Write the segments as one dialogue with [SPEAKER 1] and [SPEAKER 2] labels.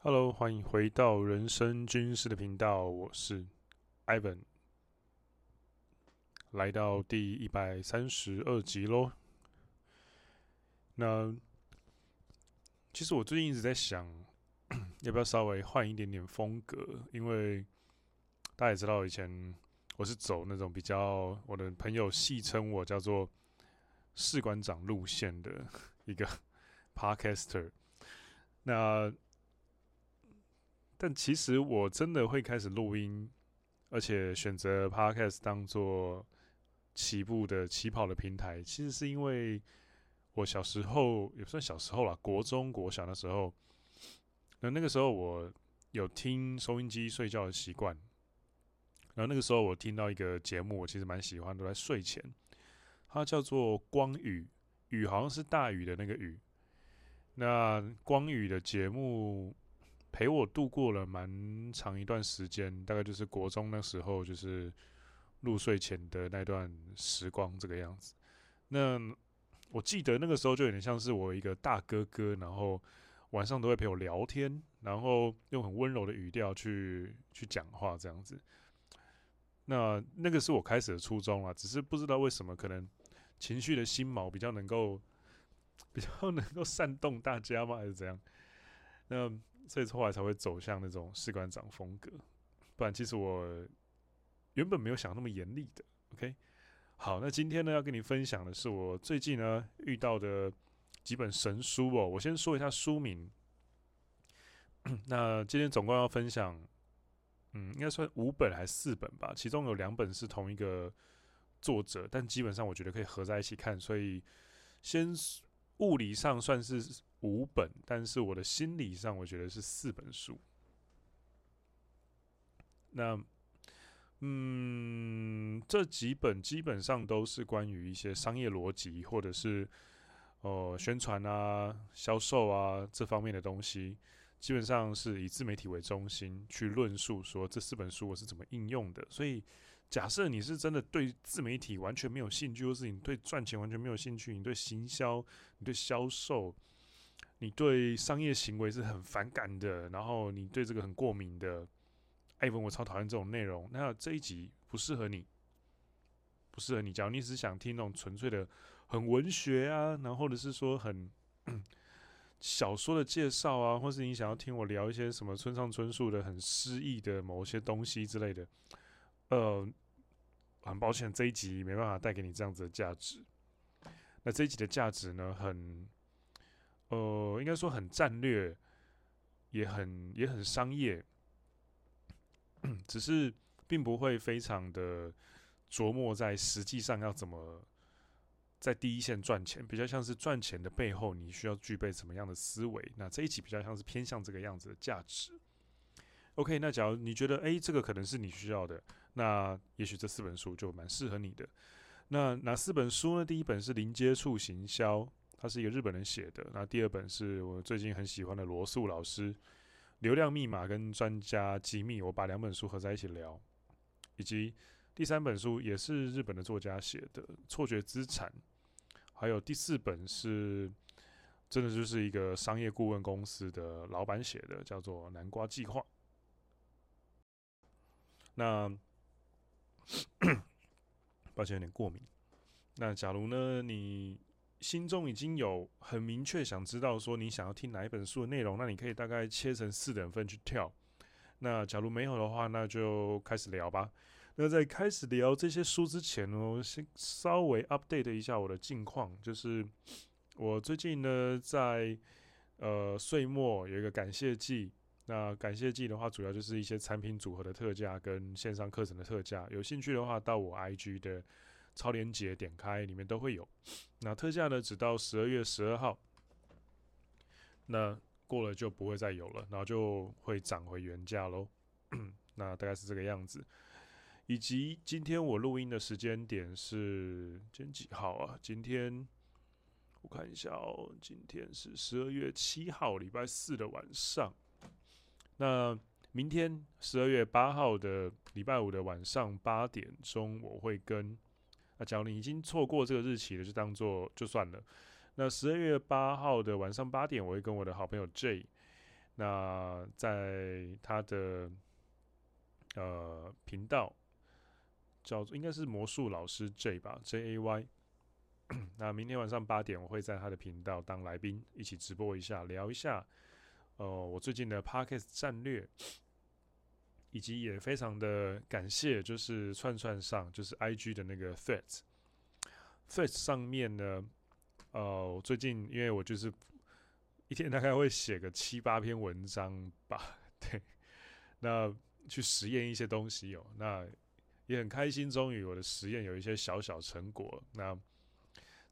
[SPEAKER 1] Hello，欢迎回到人生军事的频道，我是 Ivan，来到第一百三十二集喽。那其实我最近一直在想，要不要稍微换一点点风格，因为大家也知道，以前我是走那种比较，我的朋友戏称我叫做士官长路线的一个 Podcaster。那但其实我真的会开始录音，而且选择 Podcast 当做起步的起跑的平台，其实是因为我小时候也不算小时候啦，国中、国小的时候，那那个时候我有听收音机睡觉的习惯，然后那个时候我听到一个节目，我其实蛮喜欢，都在睡前，它叫做光宇，宇好像是大雨的那个雨，那光宇的节目。陪我度过了蛮长一段时间，大概就是国中那时候，就是入睡前的那段时光这个样子。那我记得那个时候就有点像是我一个大哥哥，然后晚上都会陪我聊天，然后用很温柔的语调去去讲话这样子。那那个是我开始的初衷啊，只是不知道为什么，可能情绪的心锚比较能够比较能够 煽动大家吗，还是怎样？那。所以后来才会走向那种士官长风格，不然其实我原本没有想那么严厉的。OK，好，那今天呢要跟你分享的是我最近呢遇到的几本神书哦。我先说一下书名。那今天总共要分享，嗯，应该算五本还是四本吧？其中有两本是同一个作者，但基本上我觉得可以合在一起看。所以先物理上算是。五本，但是我的心理上，我觉得是四本书。那，嗯，这几本基本上都是关于一些商业逻辑，或者是哦、呃、宣传啊、销售啊这方面的东西。基本上是以自媒体为中心去论述说这四本书我是怎么应用的。所以，假设你是真的对自媒体完全没有兴趣，或是你对赚钱完全没有兴趣，你对行销、你对销售。你对商业行为是很反感的，然后你对这个很过敏的，艾文，我超讨厌这种内容。那这一集不适合你，不适合你。假如你只想听那种纯粹的、很文学啊，然后或者是说很小说的介绍啊，或是你想要听我聊一些什么村上春树的很诗意的某些东西之类的，呃，很抱歉，这一集没办法带给你这样子的价值。那这一集的价值呢，很。呃，应该说很战略，也很也很商业，只是并不会非常的琢磨在实际上要怎么在第一线赚钱，比较像是赚钱的背后你需要具备什么样的思维。那这一集比较像是偏向这个样子的价值。OK，那假如你觉得诶，这个可能是你需要的，那也许这四本书就蛮适合你的。那哪四本书呢？第一本是零接触行销。它是一个日本人写的。那第二本是我最近很喜欢的罗素老师，《流量密码》跟《专家机密》，我把两本书合在一起聊。以及第三本书也是日本的作家写的，《错觉资产》。还有第四本是真的就是一个商业顾问公司的老板写的，叫做《南瓜计划》。那 抱歉有点过敏。那假如呢你？心中已经有很明确想知道说你想要听哪一本书的内容，那你可以大概切成四等份去跳。那假如没有的话，那就开始聊吧。那在开始聊这些书之前呢，我先稍微 update 一下我的近况，就是我最近呢在呃岁末有一个感谢季。那感谢季的话，主要就是一些产品组合的特价跟线上课程的特价。有兴趣的话，到我 IG 的。超连接点开，里面都会有。那特价呢，只到十二月十二号。那过了就不会再有了，然后就会涨回原价喽。那大概是这个样子。以及今天我录音的时间点是今天几号啊？今天我看一下哦，今天是十二月七号，礼拜四的晚上。那明天十二月八号的礼拜五的晚上八点钟，我会跟。那假如你已经错过这个日期了，就当做就算了。那十二月八号的晚上八点，我会跟我的好朋友 J，那在他的呃频道叫做应该是魔术老师 J 吧，J A Y。那明天晚上八点，我会在他的频道当来宾，一起直播一下，聊一下呃我最近的 Podcast 战略，以及也非常的感谢，就是串串上就是 IG 的那个 Threads，Threads 上面呢，呃，我最近因为我就是。一天大概会写个七八篇文章吧，对，那去实验一些东西哦，那也很开心，终于我的实验有一些小小成果。那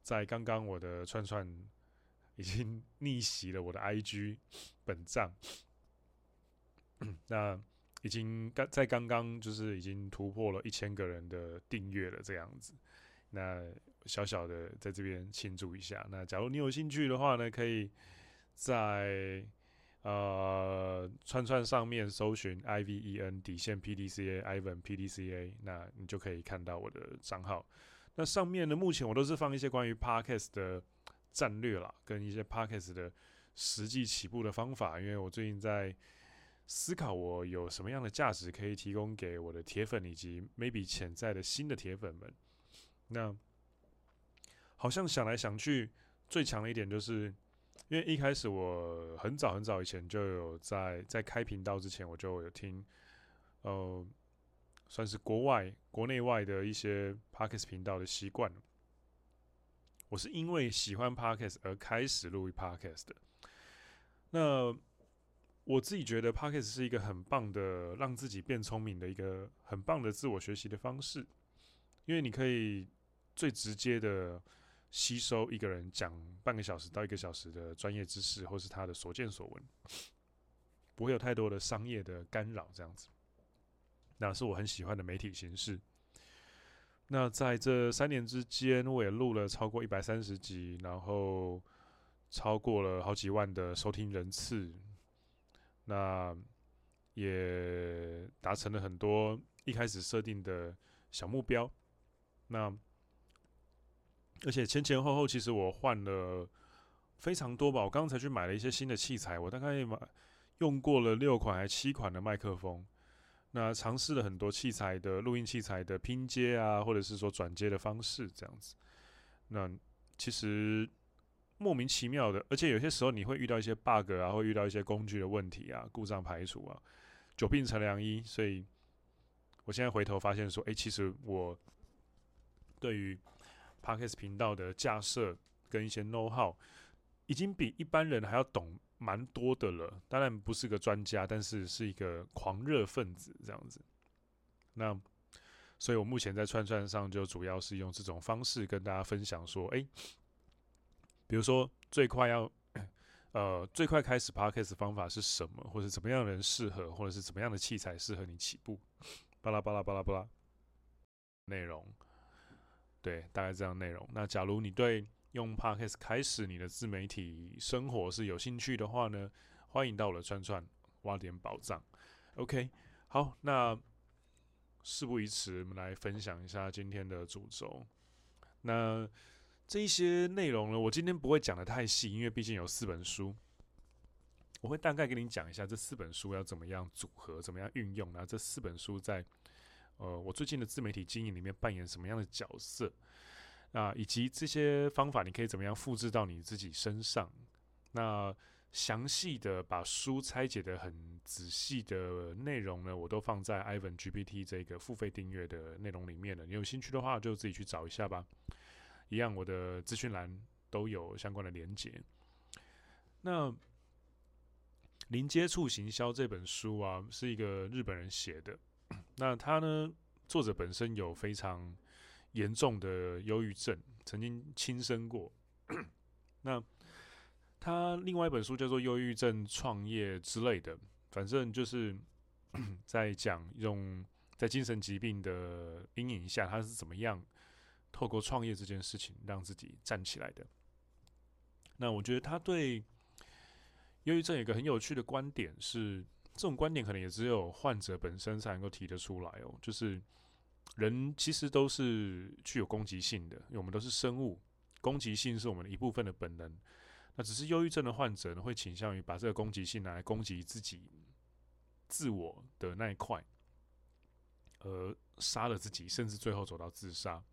[SPEAKER 1] 在刚刚我的串串已经逆袭了我的 IG 本账，那已经刚在刚刚就是已经突破了一千个人的订阅了这样子，那小小的在这边庆祝一下。那假如你有兴趣的话呢，可以。在呃串串上面搜寻 I V E N 底线 P D C A Ivan P D C A，那你就可以看到我的账号。那上面呢，目前我都是放一些关于 Podcast 的战略啦，跟一些 Podcast 的实际起步的方法。因为我最近在思考，我有什么样的价值可以提供给我的铁粉以及 maybe 潜在的新的铁粉们。那好像想来想去，最强的一点就是。因为一开始我很早很早以前就有在在开频道之前，我就有听，呃，算是国外国内外的一些 Podcast 频道的习惯。我是因为喜欢 Podcast 而开始录 Podcast 的。那我自己觉得 Podcast 是一个很棒的让自己变聪明的一个很棒的自我学习的方式，因为你可以最直接的。吸收一个人讲半个小时到一个小时的专业知识，或是他的所见所闻，不会有太多的商业的干扰，这样子，那是我很喜欢的媒体形式。那在这三年之间，我也录了超过一百三十集，然后超过了好几万的收听人次，那也达成了很多一开始设定的小目标。那而且前前后后，其实我换了非常多吧。我刚才去买了一些新的器材，我大概买用过了六款还七款的麦克风。那尝试了很多器材的录音器材的拼接啊，或者是说转接的方式这样子。那其实莫名其妙的，而且有些时候你会遇到一些 bug 啊，会遇到一些工具的问题啊，故障排除啊，久病成良医。所以我现在回头发现说，哎，其实我对于 Parkes 频道的架设跟一些 know how，已经比一般人还要懂蛮多的了。当然不是个专家，但是是一个狂热分子这样子。那，所以我目前在串串上就主要是用这种方式跟大家分享说，哎，比如说最快要，呃，最快开始 Podcast 方法是什么，或者怎么样的人适合，或者是怎么样的器材适合你起步，巴拉巴拉巴拉巴拉，内容。对，大概这样内容。那假如你对用 Podcast 开始你的自媒体生活是有兴趣的话呢，欢迎到我的串串挖点宝藏。OK，好，那事不宜迟，我们来分享一下今天的主轴。那这一些内容呢，我今天不会讲得太细，因为毕竟有四本书，我会大概跟你讲一下这四本书要怎么样组合，怎么样运用，然后这四本书在。呃，我最近的自媒体经营里面扮演什么样的角色？啊，以及这些方法你可以怎么样复制到你自己身上？那详细的把书拆解得很仔细的内容呢，我都放在 Ivan GPT 这个付费订阅的内容里面了。你有兴趣的话，就自己去找一下吧。一样，我的资讯栏都有相关的连结。那《零接触行销》这本书啊，是一个日本人写的。那他呢？作者本身有非常严重的忧郁症，曾经轻生过。那他另外一本书叫做《忧郁症创业》之类的，反正就是 在讲用在精神疾病的阴影下，他是怎么样透过创业这件事情让自己站起来的。那我觉得他对忧郁症有一个很有趣的观点是。这种观点可能也只有患者本身才能够提得出来哦。就是人其实都是具有攻击性的，因为我们都是生物，攻击性是我们的一部分的本能。那只是忧郁症的患者呢，会倾向于把这个攻击性拿来攻击自己自我的那一块，而杀了自己，甚至最后走到自杀。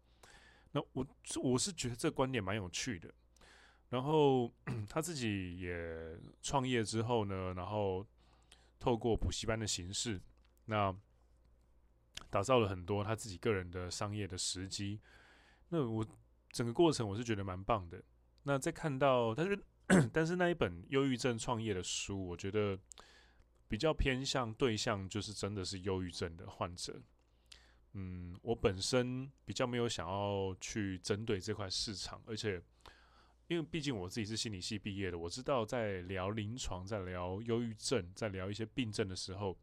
[SPEAKER 1] 那我我是觉得这观点蛮有趣的。然后 他自己也创业之后呢，然后透过补习班的形式，那打造了很多他自己个人的商业的时机。那我整个过程我是觉得蛮棒的。那在看到，但是 但是那一本忧郁症创业的书，我觉得比较偏向对象就是真的是忧郁症的患者。嗯，我本身比较没有想要去针对这块市场，而且因为毕竟我自己是心理系毕业的，我知道在聊临床、在聊忧郁症、在聊一些病症的时候，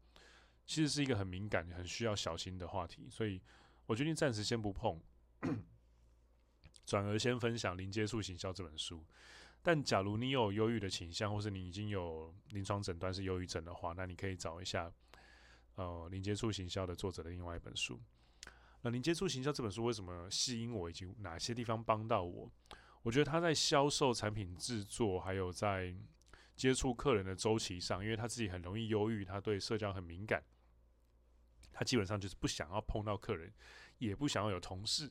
[SPEAKER 1] 其实是一个很敏感、很需要小心的话题，所以我决定暂时先不碰。转而先分享《零接触行销》这本书，但假如你有忧郁的倾向，或是你已经有临床诊断是忧郁症的话，那你可以找一下呃《零接触行销》的作者的另外一本书。那《零接触行销》这本书为什么吸引我，以及哪些地方帮到我？我觉得他在销售产品制作，还有在接触客人的周期上，因为他自己很容易忧郁，他对社交很敏感，他基本上就是不想要碰到客人，也不想要有同事。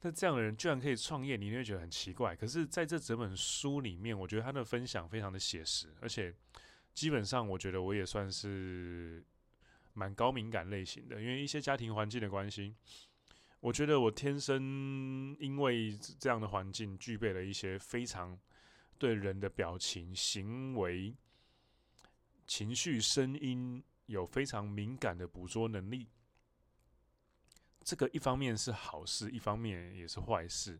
[SPEAKER 1] 那这样的人居然可以创业，你会觉得很奇怪。可是，在这整本书里面，我觉得他的分享非常的写实，而且基本上，我觉得我也算是蛮高敏感类型的。因为一些家庭环境的关系，我觉得我天生因为这样的环境，具备了一些非常对人的表情、行为、情绪、声音有非常敏感的捕捉能力。这个一方面是好事，一方面也是坏事。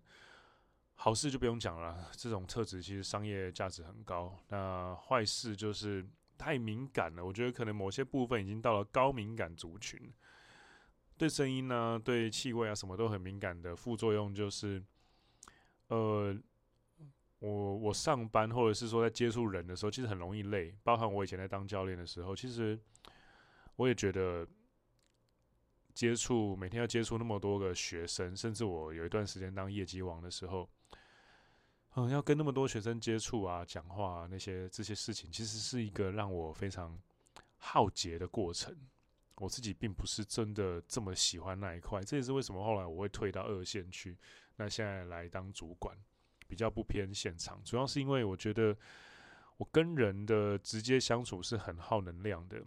[SPEAKER 1] 好事就不用讲了，这种特质其实商业价值很高。那坏事就是太敏感了，我觉得可能某些部分已经到了高敏感族群，对声音呢、对气味啊什么都很敏感的副作用就是，呃，我我上班或者是说在接触人的时候，其实很容易累。包含我以前在当教练的时候，其实我也觉得。接触每天要接触那么多个学生，甚至我有一段时间当业绩王的时候，嗯，要跟那么多学生接触啊、讲话啊，那些这些事情，其实是一个让我非常耗竭的过程。我自己并不是真的这么喜欢那一块，这也是为什么后来我会退到二线去。那现在来当主管，比较不偏现场，主要是因为我觉得我跟人的直接相处是很耗能量的，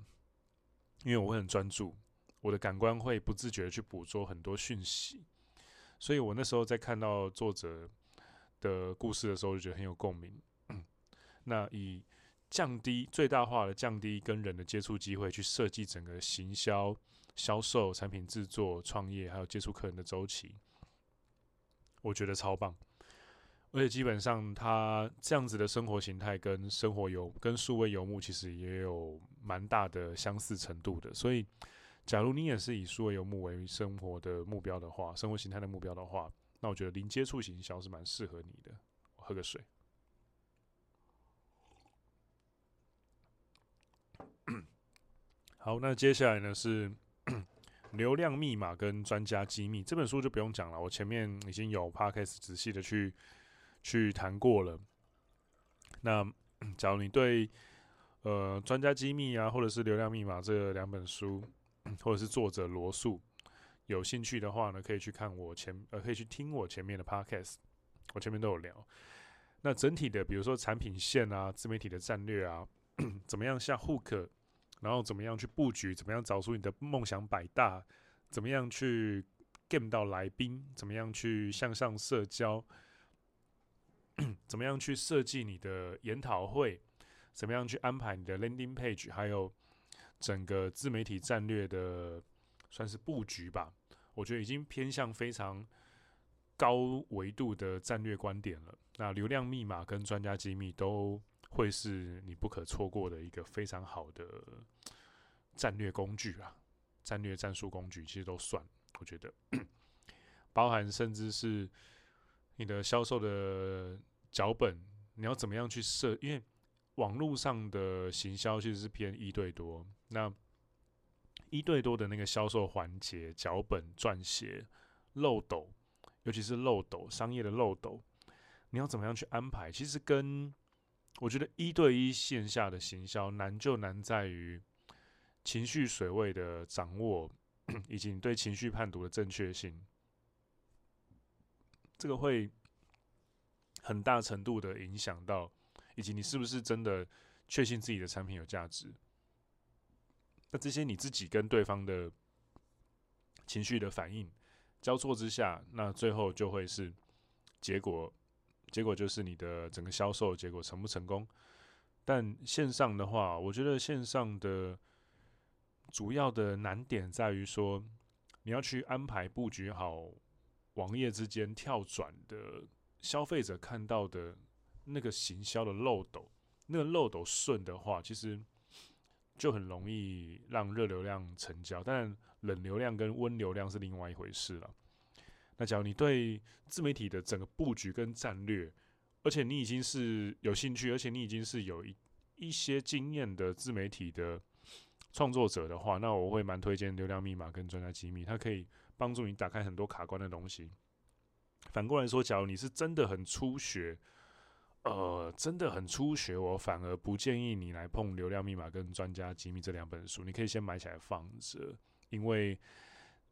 [SPEAKER 1] 因为我会很专注。我的感官会不自觉的去捕捉很多讯息，所以我那时候在看到作者的故事的时候，就觉得很有共鸣。那以降低最大化的降低跟人的接触机会，去设计整个行销、销售、产品制作、创业，还有接触客人的周期，我觉得超棒。而且基本上，他这样子的生活形态跟生活游跟数位游牧其实也有蛮大的相似程度的，所以。假如你也是以数位游牧为生活的目标的话，生活形态的目标的话，那我觉得零接触行销是蛮适合你的。我喝个水。好，那接下来呢是 流量密码跟专家机密这本书就不用讲了，我前面已经有 podcast 仔细的去去谈过了。那 假如你对呃专家机密啊，或者是流量密码这两本书，或者是作者罗素有兴趣的话呢，可以去看我前呃，可以去听我前面的 podcast，我前面都有聊。那整体的，比如说产品线啊、自媒体的战略啊，怎么样下 hook，然后怎么样去布局，怎么样找出你的梦想百大，怎么样去 game 到来宾，怎么样去向上社交，怎么样去设计你的研讨会，怎么样去安排你的 landing page，还有。整个自媒体战略的算是布局吧，我觉得已经偏向非常高维度的战略观点了。那流量密码跟专家机密都会是你不可错过的一个非常好的战略工具啊，战略战术工具其实都算，我觉得 包含甚至是你的销售的脚本，你要怎么样去设，因为。网络上的行销其实是偏一对多，那一对多的那个销售环节、脚本撰写、漏斗，尤其是漏斗商业的漏斗，你要怎么样去安排？其实跟我觉得一对一线下的行销难就难在于情绪水位的掌握，以及你对情绪判读的正确性。这个会很大程度的影响到，以及你是不是真的确信自己的产品有价值。那这些你自己跟对方的情绪的反应交错之下，那最后就会是结果。结果就是你的整个销售结果成不成功？但线上的话，我觉得线上的主要的难点在于说，你要去安排布局好网页之间跳转的消费者看到的那个行销的漏斗，那个漏斗顺的话，其实就很容易让热流量成交。但冷流量跟温流量是另外一回事了。那假如你对自媒体的整个布局跟战略，而且你已经是有兴趣，而且你已经是有一一些经验的自媒体的创作者的话，那我会蛮推荐流量密码跟专家机密，它可以帮助你打开很多卡关的东西。反过来说，假如你是真的很初学，呃，真的很初学，我反而不建议你来碰流量密码跟专家机密这两本书，你可以先买起来放着，因为。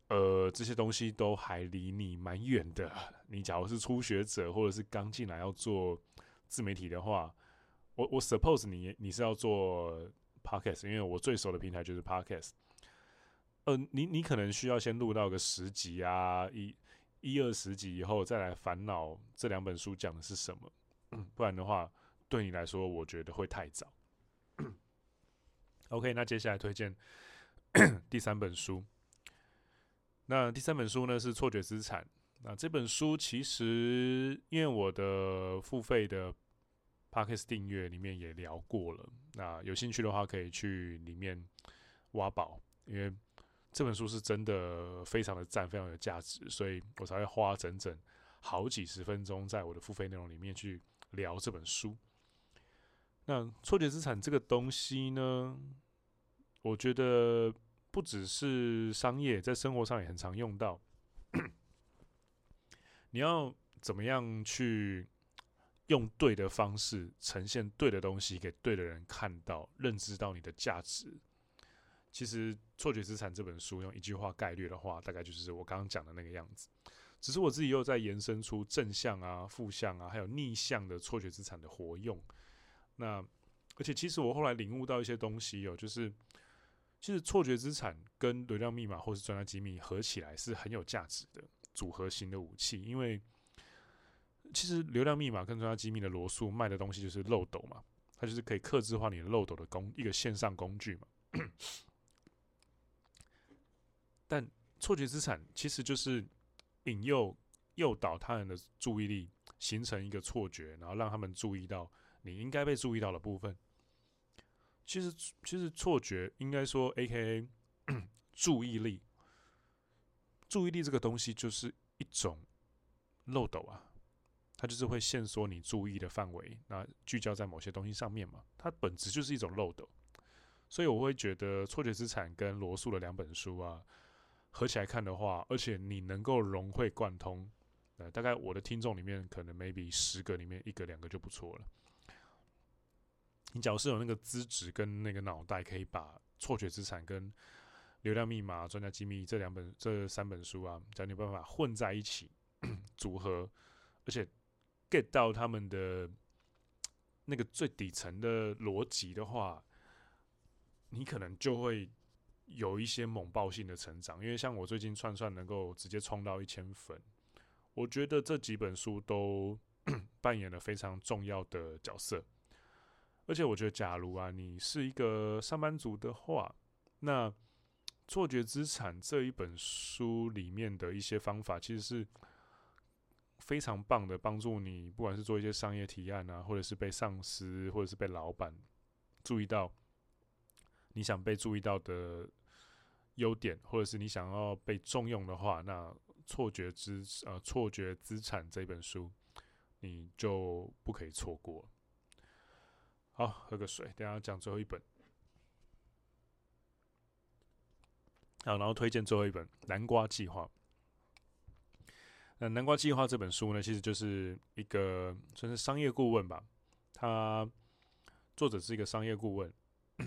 [SPEAKER 1] 呃，这些东西都还离你蛮远的。你假如是初学者，或者是刚进来要做自媒体的话，我我 suppose 你你是要做 podcast，因为我最熟的平台就是 podcast。呃，你你可能需要先录到个十集啊，一一二十集以后再来烦恼这两本书讲的是什么，不然的话对你来说，我觉得会太早。OK，那接下来推荐 第三本书。那第三本书呢是错觉资产。那这本书其实因为我的付费的 Podcast 订阅里面也聊过了，那有兴趣的话可以去里面挖宝，因为这本书是真的非常的赞，非常有价值，所以我才会花整整好几十分钟在我的付费内容里面去聊这本书。那错觉资产这个东西呢，我觉得。不只是商业，在生活上也很常用到。你要怎么样去用对的方式呈现对的东西给对的人看到，认知到你的价值？其实《错觉资产》这本书用一句话概略的话，大概就是我刚刚讲的那个样子。只是我自己又在延伸出正向啊、负向啊，还有逆向的错觉资产的活用。那而且其实我后来领悟到一些东西有、哦，就是。其实错觉资产跟流量密码或是专家机密合起来是很有价值的组合型的武器，因为其实流量密码跟专家机密的罗素卖的东西就是漏斗嘛，它就是可以克制化你的漏斗的工一个线上工具嘛。但错觉资产其实就是引诱诱导他人的注意力，形成一个错觉，然后让他们注意到你应该被注意到的部分。其实，其实错觉应该说，AKA 注意力，注意力这个东西就是一种漏斗啊，它就是会限缩你注意的范围，那聚焦在某些东西上面嘛。它本质就是一种漏斗，所以我会觉得错觉资产跟罗素的两本书啊合起来看的话，而且你能够融会贯通，呃，大概我的听众里面可能 maybe 十个里面一个两个就不错了。你假如是有那个资质跟那个脑袋，可以把错觉资产跟流量密码、专家机密这两本、这三本书啊，只要你办法混在一起组合，而且 get 到他们的那个最底层的逻辑的话，你可能就会有一些猛爆性的成长。因为像我最近串串能够直接冲到一千粉，我觉得这几本书都 扮演了非常重要的角色。而且我觉得，假如啊，你是一个上班族的话，那《错觉资产》这一本书里面的一些方法，其实是非常棒的，帮助你不管是做一些商业提案啊，或者是被上司，或者是被老板注意到你想被注意到的优点，或者是你想要被重用的话，那《错觉资呃错觉资产》这本书你就不可以错过。好，喝个水，等下讲最后一本。好，然后推荐最后一本《南瓜计划》。那《南瓜计划》这本书呢，其实就是一个算是商业顾问吧。他作者是一个商业顾问，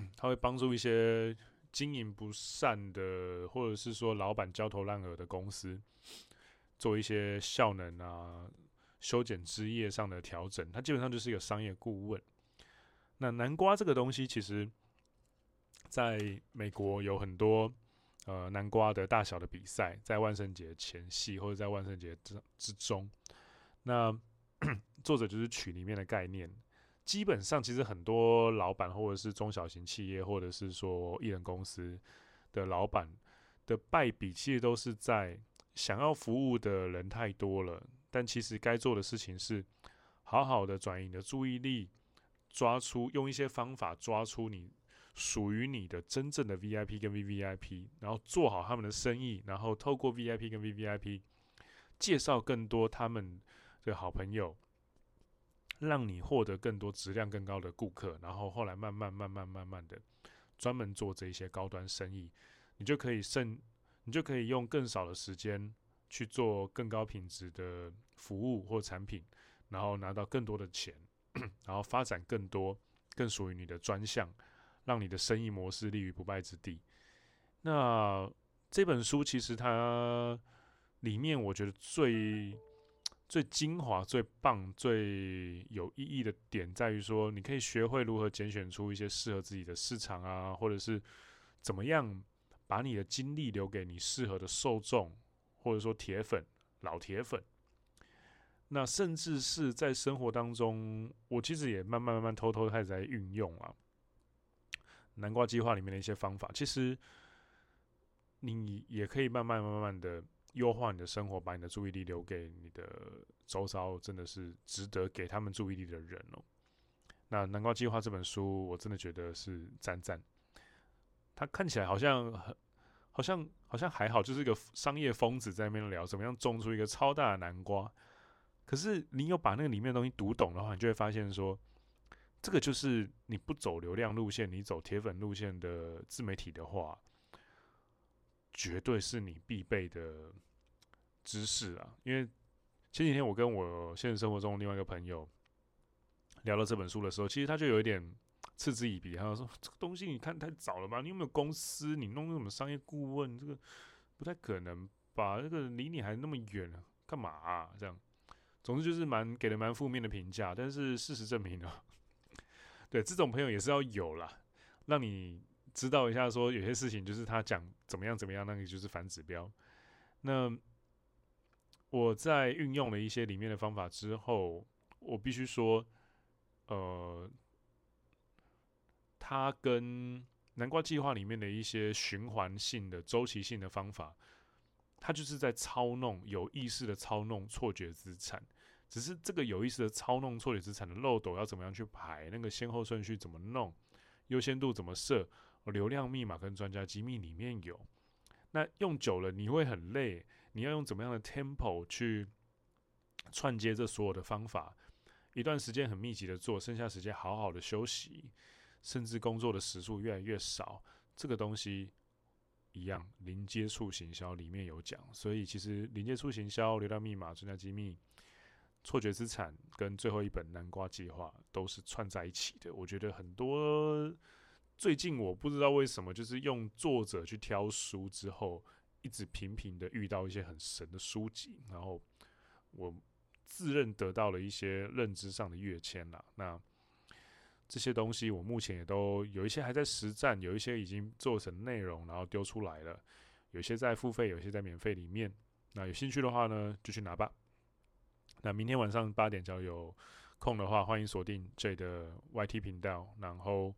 [SPEAKER 1] 他会帮助一些经营不善的，或者是说老板焦头烂额的公司，做一些效能啊、修剪枝叶上的调整。他基本上就是一个商业顾问。那南瓜这个东西，其实在美国有很多。呃，南瓜的大小的比赛，在万圣节前夕或者在万圣节之之中，那 作者就是取里面的概念。基本上，其实很多老板或者是中小型企业，或者是说艺人公司的老板的败笔，其实都是在想要服务的人太多了，但其实该做的事情是好好的转移你的注意力，抓出用一些方法抓出你。属于你的真正的 VIP 跟 VVIP，然后做好他们的生意，然后透过 VIP 跟 VVIP 介绍更多他们的好朋友，让你获得更多质量更高的顾客，然后后来慢慢慢慢慢慢的专门做这些高端生意，你就可以剩，你就可以用更少的时间去做更高品质的服务或产品，然后拿到更多的钱，然后发展更多更属于你的专项。让你的生意模式立于不败之地。那这本书其实它里面，我觉得最最精华、最棒、最有意义的点，在于说，你可以学会如何拣选出一些适合自己的市场啊，或者是怎么样把你的精力留给你适合的受众，或者说铁粉、老铁粉。那甚至是在生活当中，我其实也慢慢慢慢偷偷开始在运用啊。南瓜计划里面的一些方法，其实你也可以慢慢慢慢的优化你的生活，把你的注意力留给你的周遭，真的是值得给他们注意力的人哦。那南瓜计划这本书，我真的觉得是赞赞。他看起来好像很，好像好像还好，就是一个商业疯子在那边聊怎么样种出一个超大的南瓜。可是你有把那个里面的东西读懂的话，你就会发现说。这个就是你不走流量路线，你走铁粉路线的自媒体的话，绝对是你必备的知识啊！因为前几天我跟我现实生活中另外一个朋友聊到这本书的时候，其实他就有一点嗤之以鼻，他说：“这个东西你看太早了吧？你有没有公司？你弄什么商业顾问？这个不太可能吧？这个离你还那么远，干嘛？这样，总之就是蛮给了蛮负面的评价。但是事实证明呢。”对，这种朋友也是要有啦，让你知道一下，说有些事情就是他讲怎么样怎么样，那个就是反指标。那我在运用了一些里面的方法之后，我必须说，呃，他跟南瓜计划里面的一些循环性的、周期性的方法，他就是在操弄有意识的操弄错觉资产。只是这个有意识的操弄错觉资产的漏斗要怎么样去排，那个先后顺序怎么弄，优先度怎么设，流量密码跟专家机密里面有。那用久了你会很累，你要用怎么样的 tempo 去串接这所有的方法？一段时间很密集的做，剩下时间好好的休息，甚至工作的时数越来越少。这个东西一样，零接触行销里面有讲，所以其实零接触行销、流量密码、专家机密。错觉资产跟最后一本南瓜计划都是串在一起的。我觉得很多最近我不知道为什么，就是用作者去挑书之后，一直频频的遇到一些很神的书籍，然后我自认得到了一些认知上的跃迁了。那这些东西我目前也都有一些还在实战，有一些已经做成内容，然后丢出来了，有些在付费，有些在免费里面。那有兴趣的话呢，就去拿吧。那明天晚上八点，只要有空的话，欢迎锁定 J 的 YT 频道，然后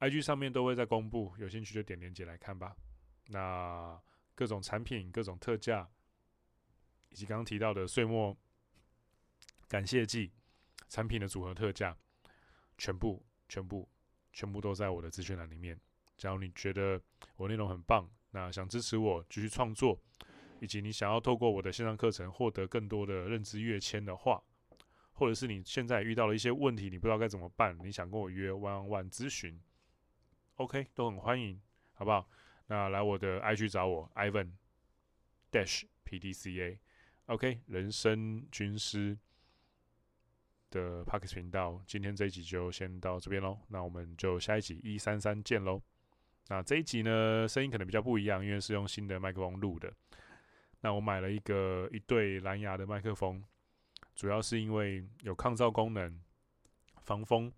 [SPEAKER 1] IG 上面都会在公布，有兴趣就点链接来看吧。那各种产品、各种特价，以及刚刚提到的岁末感谢季产品的组合特价，全部、全部、全部都在我的资讯栏里面。只要你觉得我内容很棒，那想支持我继续创作。以及你想要透过我的线上课程获得更多的认知跃迁的话，或者是你现在遇到了一些问题，你不知道该怎么办，你想跟我约 one on one 咨询，OK，都很欢迎，好不好？那来我的 IG 找我，Ivan Dash PDCA OK，人生军师的 Podcast 频道，今天这一集就先到这边喽。那我们就下一集一三三见喽。那这一集呢，声音可能比较不一样，因为是用新的麦克风录的。那我买了一个一对蓝牙的麦克风，主要是因为有抗噪功能、防风。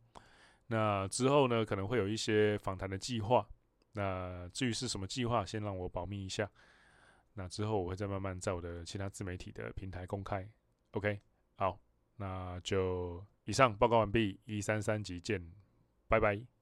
[SPEAKER 1] 那之后呢，可能会有一些访谈的计划。那至于是什么计划，先让我保密一下。那之后我会再慢慢在我的其他自媒体的平台公开。OK，好，那就以上报告完毕，一三三集见，拜拜。